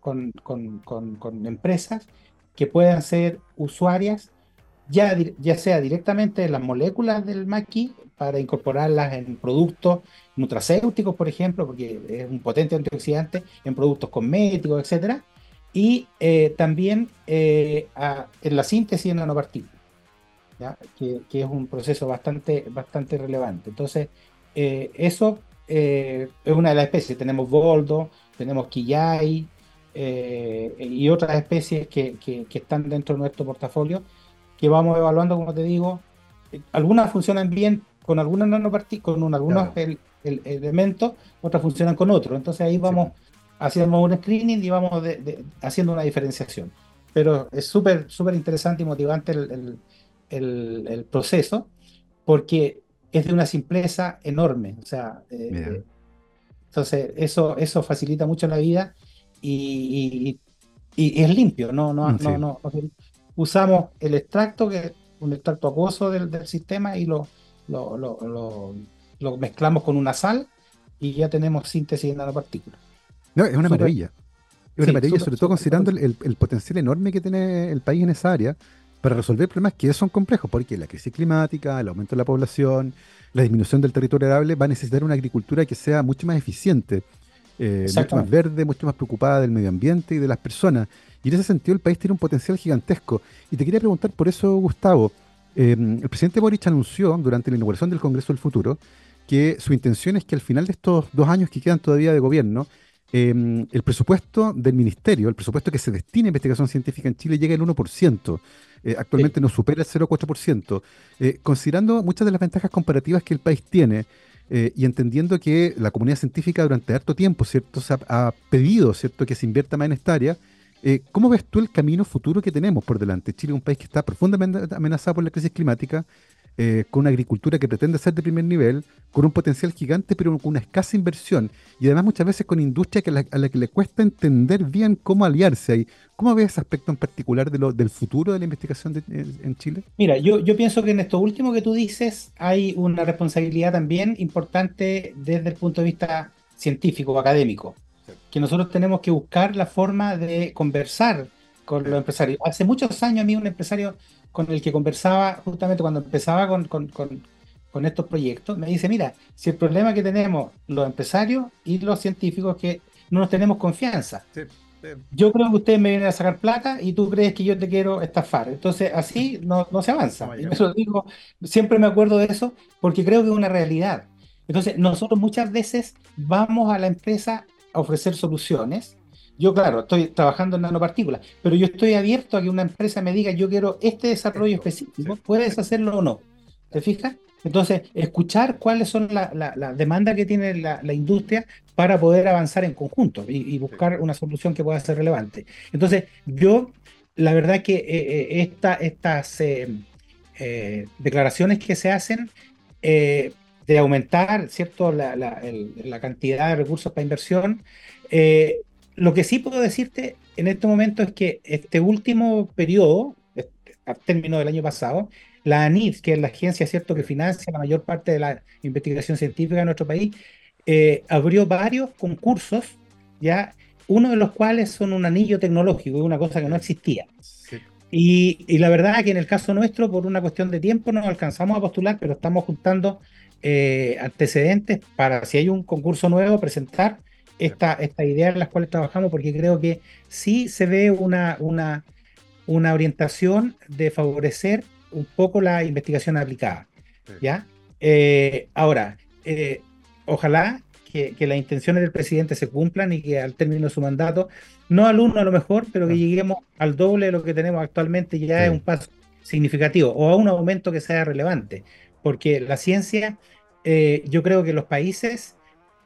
con, con, con, empresas que puedan ser usuarias, ya, ya sea directamente de las moléculas del maqui para incorporarlas en productos nutracéuticos, por ejemplo, porque es un potente antioxidante, en productos cosméticos, etcétera, y eh, también eh, en la síntesis de nanopartículas, que, que, es un proceso bastante, bastante relevante. Entonces, eh, eso es una de las especies. Tenemos boldo, tenemos quillay y otras especies que, que, están dentro de nuestro portafolio, que vamos evaluando, como te digo. Algunas funcionan bien con algunas nanopartículas, con algunos elementos, otras funcionan con otros. Entonces ahí vamos hacemos un screening y vamos haciendo una diferenciación. Pero es súper, súper interesante y motivante el, el, proceso porque es de una simpleza enorme. O sea, eh, entonces eso, eso facilita mucho la vida y, y, es limpio. No, no, no, no, usamos el extracto, que es un extracto acuoso del, del sistema, y lo, lo, lo, lo, mezclamos con una sal y ya tenemos síntesis de nanopartículas. No, es una maravilla. Es una maravilla, sobre todo considerando el, potencial enorme que tiene el país en esa área para resolver problemas que son complejos, porque la crisis climática, el aumento de la población, la disminución del territorio arable va a necesitar una agricultura que sea mucho más eficiente, eh, mucho más verde, mucho más preocupada del medio ambiente y de las personas. Y en ese sentido el país tiene un potencial gigantesco. Y te quería preguntar por eso, Gustavo, eh, el presidente Boric anunció durante la inauguración del Congreso del Futuro que su intención es que al final de estos dos años que quedan todavía de gobierno, Em, el presupuesto del ministerio, el presupuesto que se destina a investigación científica en Chile llega al 1%. Eh, actualmente no supera el 0,4%. Eh, considerando muchas de las ventajas comparativas que el país tiene eh, y entendiendo que la comunidad científica durante harto tiempo ¿cierto? Ha, pedido ¿cierto? que se invierta más en esta área, ¿cómo ves tú el camino futuro que tenemos por delante? Chile es un país que está profundamente amenazado por la crisis climática, eh, con una agricultura que pretende ser de primer nivel, con un potencial gigante, pero con una escasa inversión, y además muchas veces con industria que a la que le cuesta entender bien cómo aliarse ahí. ¿Cómo ves ese aspecto en particular de lo, del futuro de la investigación en, Chile? Mira, yo, yo pienso que en esto último que tú dices hay una responsabilidad también importante desde el punto de vista científico o académico, que nosotros tenemos que buscar la forma de conversar con los empresarios. Hace muchos años a mí un empresario con el que conversaba justamente cuando empezaba con, con, con, estos proyectos, me dice, mira, si el problema que tenemos los empresarios y los científicos es que no nos tenemos confianza. Yo creo que ustedes me vienen a sacar plata y tú crees que yo te quiero estafar. Entonces, así no, no se avanza. eso digo, siempre me acuerdo de eso porque creo que es una realidad. Entonces, nosotros muchas veces vamos a la empresa a ofrecer soluciones yo, claro, estoy trabajando en nanopartículas, pero yo estoy abierto a que una empresa me diga, yo quiero este desarrollo específico, ¿puedes hacerlo o no? ¿Te fijas? Entonces, escuchar cuáles son las la, demandas que tiene la, industria para poder avanzar en conjunto y, buscar una solución que pueda ser relevante. Entonces, yo, la verdad que eh, eh, estas eh, declaraciones que se hacen de aumentar cierto la, la, cantidad de recursos para inversión, lo que sí puedo decirte en este momento es que este último periodo, a término del año pasado, la ANID, que es la agencia cierto que financia la mayor parte de la investigación científica en nuestro país, eh, abrió varios concursos, ya uno de los cuales son un anillo tecnológico, una cosa que no existía. Y, la verdad es que en el caso nuestro, por una cuestión de tiempo, no alcanzamos a postular, pero estamos juntando eh, antecedentes para, si hay un concurso nuevo, presentar esta, esta idea en las cuales trabajamos, porque creo que sí se ve una, una, una orientación de favorecer un poco la investigación aplicada. ¿ya? Eh, ahora, eh, ojalá que, las intenciones del presidente se cumplan y que al término de su mandato, no al uno a lo mejor, pero que lleguemos al doble de lo que tenemos actualmente, ya es un paso significativo o a un aumento que sea relevante, porque la ciencia, eh, yo creo que los países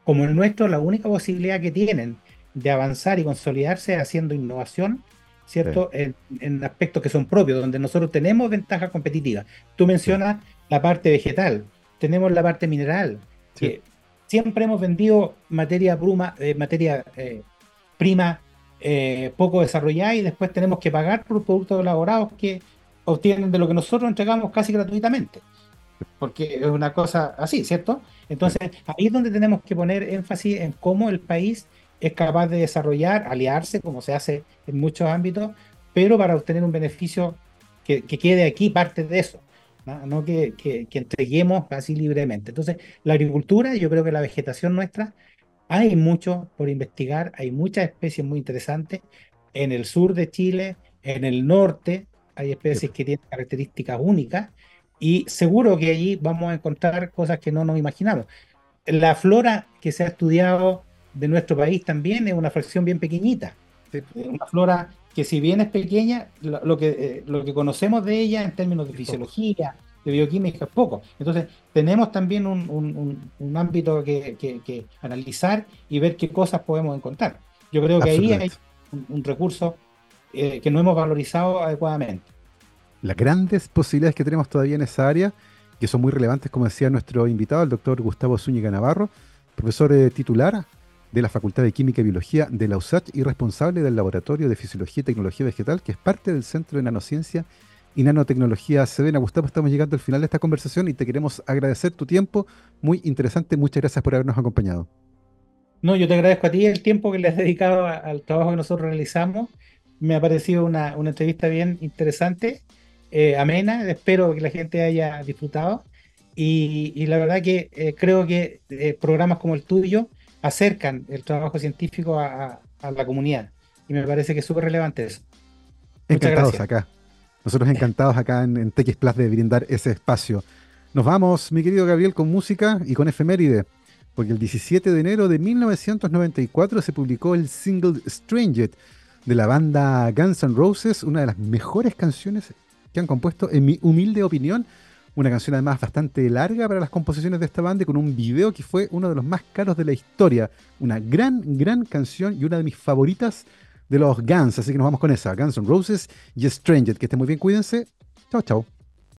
como el nuestro, la única posibilidad que tienen de avanzar y consolidarse haciendo innovación, ¿cierto? En, aspectos que son propios, donde nosotros tenemos ventaja competitiva. Tú mencionas la parte vegetal, tenemos la parte mineral, que siempre hemos vendido materia, bruma, eh, materia eh, prima eh, poco desarrollada y después tenemos que pagar por productos elaborados que obtienen de lo que nosotros entregamos casi gratuitamente. Porque es una cosa así, ¿cierto? Entonces, ahí es donde tenemos que poner énfasis en cómo el país es capaz de desarrollar, aliarse, como se hace en muchos ámbitos, pero para obtener un beneficio que, quede aquí parte de eso, no, que, que, entreguemos así libremente. Entonces, la agricultura, yo creo que la vegetación nuestra, hay mucho por investigar, hay muchas especies muy interesantes. En el sur de Chile, en el norte, hay especies que tienen características únicas y seguro que allí vamos a encontrar cosas que no nos imaginamos. La flora que se ha estudiado de nuestro país también es una fracción bien pequeñita. Una flora que si bien es pequeña, lo, que, eh, lo que conocemos de ella en términos de fisiología, de bioquímica es poco. Entonces, tenemos también un, ámbito que, analizar y ver qué cosas podemos encontrar. Yo creo que ahí hay un, recurso eh, que no hemos valorizado adecuadamente las grandes posibilidades que tenemos todavía en esa área, que son muy relevantes, como decía nuestro invitado, el doctor Gustavo Zúñiga Navarro, profesor eh, titular de la Facultad de Química y Biología de la USACH y responsable del Laboratorio de Fisiología y Tecnología Vegetal, que es parte del Centro de Nanociencia y Nanotecnología Sedena. Gustavo, estamos llegando al final de esta conversación y te queremos agradecer tu tiempo. Muy interesante. Muchas gracias por habernos acompañado. No, yo te agradezco a ti el tiempo que le has dedicado al trabajo que nosotros realizamos. Me ha parecido una entrevista bien interesante eh, amena, espero que la gente haya disfrutado y, la verdad que eh, creo que eh, programas como el tuyo acercan el trabajo científico a, la comunidad y me parece que es súper relevante eso. Encantados acá. Nosotros encantados acá en, en TX Plus de brindar ese espacio. Nos vamos, mi querido Gabriel, con música y con efeméride, porque el 17 de enero de 1994 se publicó el single Stranger de la banda Guns N' Roses, una de las mejores canciones que han compuesto, en mi humilde opinión, una canción además bastante larga para las composiciones de esta banda, con un video que fue uno de los más caros de la historia. Una gran, gran canción y una de mis favoritas de los Guns. Así que nos vamos con esa. Guns N' Roses y Stranger. Que estén muy bien, cuídense. Chao, chao.